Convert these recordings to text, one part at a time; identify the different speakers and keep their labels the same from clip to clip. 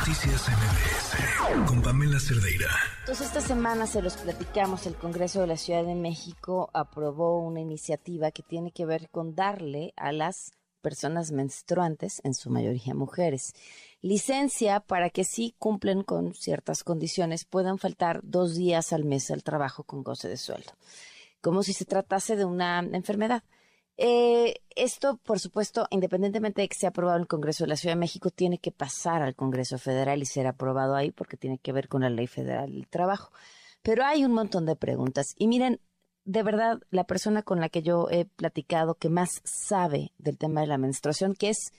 Speaker 1: Noticias MBS con Pamela Cerdeira.
Speaker 2: Entonces esta semana se los platicamos, el Congreso de la Ciudad de México aprobó una iniciativa que tiene que ver con darle a las personas menstruantes, en su mayoría mujeres, licencia para que si cumplen con ciertas condiciones puedan faltar dos días al mes al trabajo con goce de sueldo, como si se tratase de una enfermedad. Eh, esto, por supuesto, independientemente de que sea aprobado en el Congreso de la Ciudad de México, tiene que pasar al Congreso Federal y ser aprobado ahí porque tiene que ver con la Ley Federal del Trabajo. Pero hay un montón de preguntas. Y miren, de verdad, la persona con la que yo he platicado que más sabe del tema de la menstruación, que es,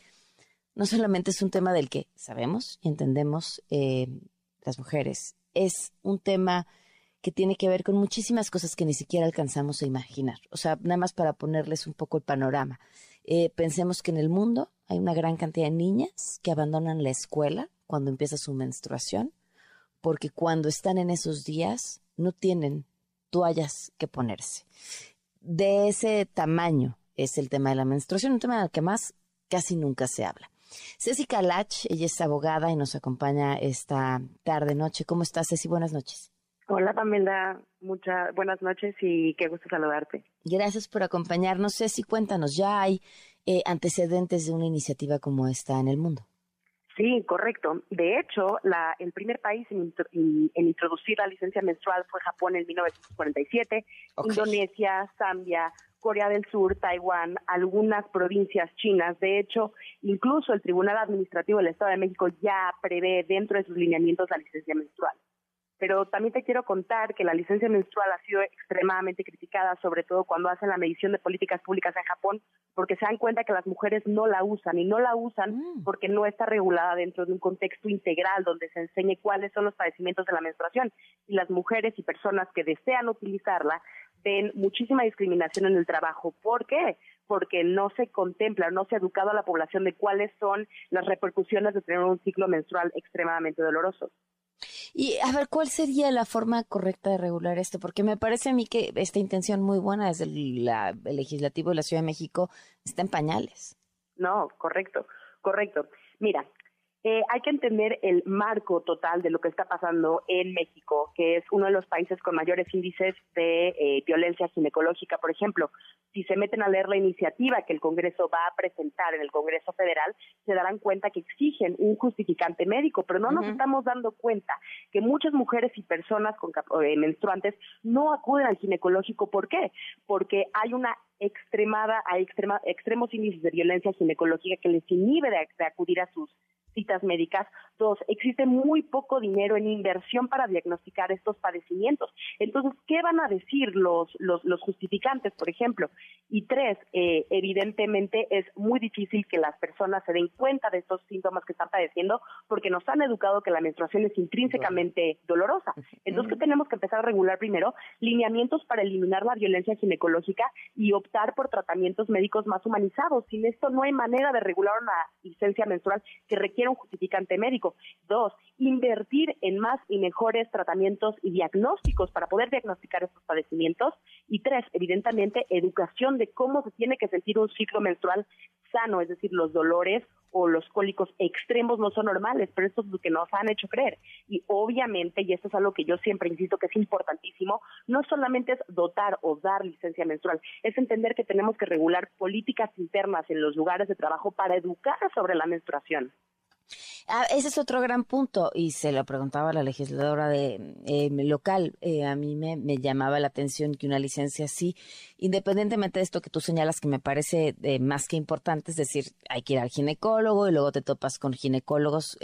Speaker 2: no solamente es un tema del que sabemos y entendemos eh, las mujeres, es un tema que tiene que ver con muchísimas cosas que ni siquiera alcanzamos a imaginar. O sea, nada más para ponerles un poco el panorama. Eh, pensemos que en el mundo hay una gran cantidad de niñas que abandonan la escuela cuando empieza su menstruación, porque cuando están en esos días no tienen toallas que ponerse. De ese tamaño es el tema de la menstruación, un tema del que más casi nunca se habla. Ceci Calach, ella es abogada y nos acompaña esta tarde noche. ¿Cómo estás, Ceci? Buenas noches.
Speaker 3: Hola Pamela, muchas buenas noches y qué gusto saludarte.
Speaker 2: Gracias por acompañarnos. Ceci, cuéntanos, ¿ya hay eh, antecedentes de una iniciativa como esta en el mundo?
Speaker 3: Sí, correcto. De hecho, la, el primer país en, introducir la licencia menstrual fue Japón en 1947, Indonesia, Zambia, Corea del Sur, Taiwán, algunas provincias chinas. De hecho, incluso el Tribunal Administrativo del Estado de México ya prevé dentro de sus lineamientos la licencia menstrual pero también te quiero contar que la licencia menstrual ha sido extremadamente criticada, sobre todo cuando hacen la medición de políticas públicas en Japón, porque se dan cuenta que las mujeres no la usan y no la usan mm. porque no está regulada dentro de un contexto integral donde se enseñe cuáles son los padecimientos de la menstruación. Y las mujeres y personas que desean utilizarla ven muchísima discriminación en el trabajo. ¿Por qué? Porque no se contempla, no se ha educado a la población de cuáles son las repercusiones de tener un ciclo menstrual extremadamente doloroso.
Speaker 2: Y a ver, ¿cuál sería la forma correcta de regular esto? Porque me parece a mí que esta intención muy buena desde el, el legislativo de la Ciudad de México está en pañales.
Speaker 3: No, correcto, correcto. Mira, eh, hay que entender el marco total de lo que está pasando en México, que es uno de los países con mayores índices de eh, violencia ginecológica. Por ejemplo, si se meten a leer la iniciativa que el Congreso va a presentar en el Congreso Federal, se darán cuenta que exigen un justificante médico, pero no nos estamos dando cuenta que muchas mujeres y personas con, eh, menstruantes no acuden al ginecológico. ¿Por qué? Porque hay una extremada, hay extrema, extremos índices de violencia ginecológica que les inhibe de acudir a sus citas médicas. Dos, existe muy poco dinero en inversión para diagnosticar estos padecimientos. Entonces, ¿qué van a decir los, los, justificantes, por ejemplo? Y tres, eh, evidentemente es muy difícil que las personas se den cuenta de estos síntomas que están padeciendo porque nos han educado que la menstruación es intrínsecamente dolorosa. Entonces, ¿qué tenemos que empezar a regular primero? Lineamientos para eliminar la violencia ginecológica y optar por tratamientos médicos más humanizados. Sin esto no hay manera de regular una licencia menstrual que requiere un justificante médico. Dos, invertir en más y mejores tratamientos y diagnósticos para poder diagnosticar estos padecimientos. Y tres, evidentemente, educación de cómo se tiene que sentir un ciclo menstrual sano, es decir, los dolores o los cólicos extremos no son normales, pero esto es lo que nos han hecho creer. Y obviamente, y esto es algo que yo siempre insisto que es importantísimo, no solamente es dotar o dar licencia menstrual, es entender que tenemos que regular políticas internas en los lugares de trabajo para educar sobre la menstruación.
Speaker 2: Ah, ese es otro gran punto y se lo preguntaba la legisladora de eh, local. Eh, a mí me, llamaba la atención que una licencia así, independientemente de esto que tú señalas que me parece eh, más que importante, es decir, hay que ir al ginecólogo y luego te topas con ginecólogos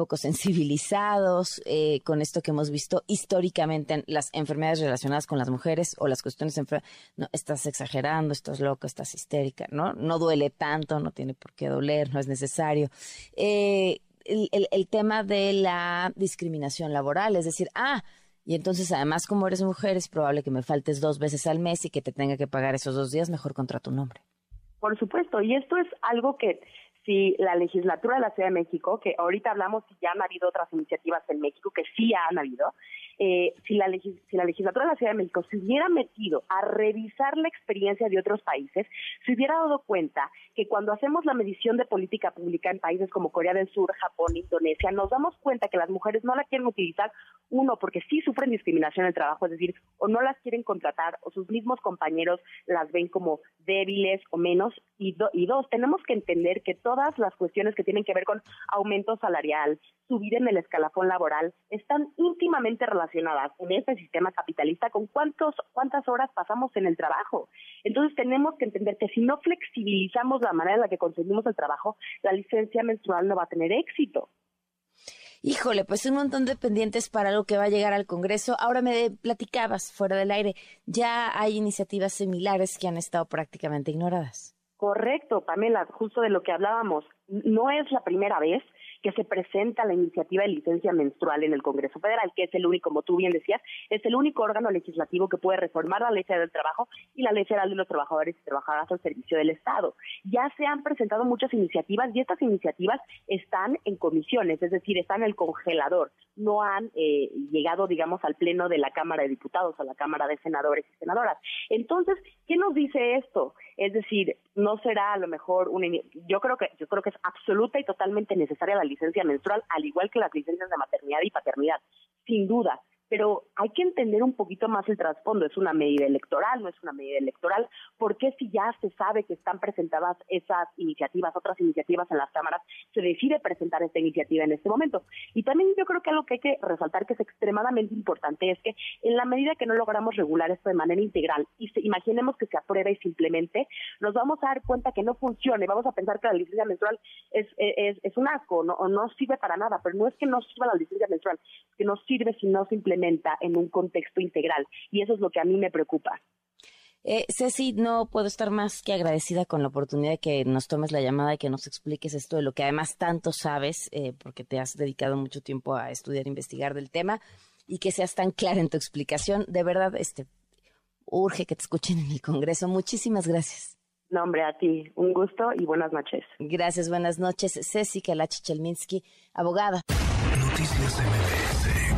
Speaker 2: poco sensibilizados eh, con esto que hemos visto históricamente en las enfermedades relacionadas con las mujeres o las cuestiones no estás exagerando, estás loco, estás histérica, ¿no? No duele tanto, no tiene por qué doler, no es necesario. Eh, el, el, tema de la discriminación laboral, es decir, ah, y entonces además como eres mujer es probable que me faltes dos veces al mes y que te tenga que pagar esos dos días, mejor contra tu nombre.
Speaker 3: Por supuesto, y esto es algo que si la legislatura de la Ciudad de México, que ahorita hablamos si ya han habido otras iniciativas en México, que sí han habido, eh, si, la si la legislatura de la Ciudad de México se hubiera metido a revisar la experiencia de otros países, se hubiera dado cuenta que cuando hacemos la medición de política pública en países como Corea del Sur, Japón, Indonesia, nos damos cuenta que las mujeres no la quieren utilizar, uno, porque sí sufren discriminación en el trabajo, es decir, o no las quieren contratar, o sus mismos compañeros las ven como débiles o menos, y, y dos, tenemos que entender que todas las cuestiones que tienen que ver con aumento salarial, subir en el escalafón laboral, están íntimamente relacionadas en este sistema capitalista con cuántos, cuántas horas pasamos en el trabajo. Entonces tenemos que entender que si no flexibilizamos la manera en la que conseguimos el trabajo, la licencia menstrual no va a tener éxito.
Speaker 2: Híjole, pues un montón de pendientes para lo que va a llegar al Congreso. Ahora me platicabas fuera del aire, ya hay iniciativas similares que han estado prácticamente ignoradas.
Speaker 3: Correcto, Pamela, justo de lo que hablábamos. No es la primera vez que se presenta la iniciativa de licencia menstrual en el Congreso Federal, que es el único, como tú bien decías, es el único órgano legislativo que puede reformar la ley federal del trabajo y la ley federal de los trabajadores y trabajadoras al servicio del Estado. Ya se han presentado muchas iniciativas y estas iniciativas están en comisiones, es decir, están en el congelador, no han eh, llegado, digamos, al pleno de la Cámara de Diputados, a la Cámara de Senadores y Senadoras. Entonces, ¿qué nos dice esto? Es decir, no será a lo mejor una, yo creo que yo creo que es absoluta y totalmente necesaria la licencia menstrual, al igual que las licencias de maternidad y paternidad, sin duda pero hay que entender un poquito más el trasfondo. ¿Es una medida electoral? ¿No es una medida electoral? ¿Por qué si ya se sabe que están presentadas esas iniciativas, otras iniciativas en las cámaras, se decide presentar esta iniciativa en este momento? Y también yo creo que algo que hay que resaltar que es extremadamente importante es que en la medida que no logramos regular esto de manera integral y imaginemos que se apruebe y simplemente, nos vamos a dar cuenta que no funciona y vamos a pensar que la licencia menstrual es, es, es un asco no, no sirve para nada, pero no es que no sirva la licencia menstrual, que no sirve si no simplemente en un contexto integral. Y eso es lo que a mí me preocupa.
Speaker 2: Eh, Ceci, no puedo estar más que agradecida con la oportunidad de que nos tomes la llamada y que nos expliques esto de lo que además tanto sabes, eh, porque te has dedicado mucho tiempo a estudiar e investigar del tema y que seas tan clara en tu explicación. De verdad, este, urge que te escuchen en el Congreso. Muchísimas gracias.
Speaker 3: No, hombre, a ti. Un gusto y buenas noches.
Speaker 2: Gracias, buenas noches. Ceci Kalachi Chelminsky, abogada.
Speaker 1: Noticias MBS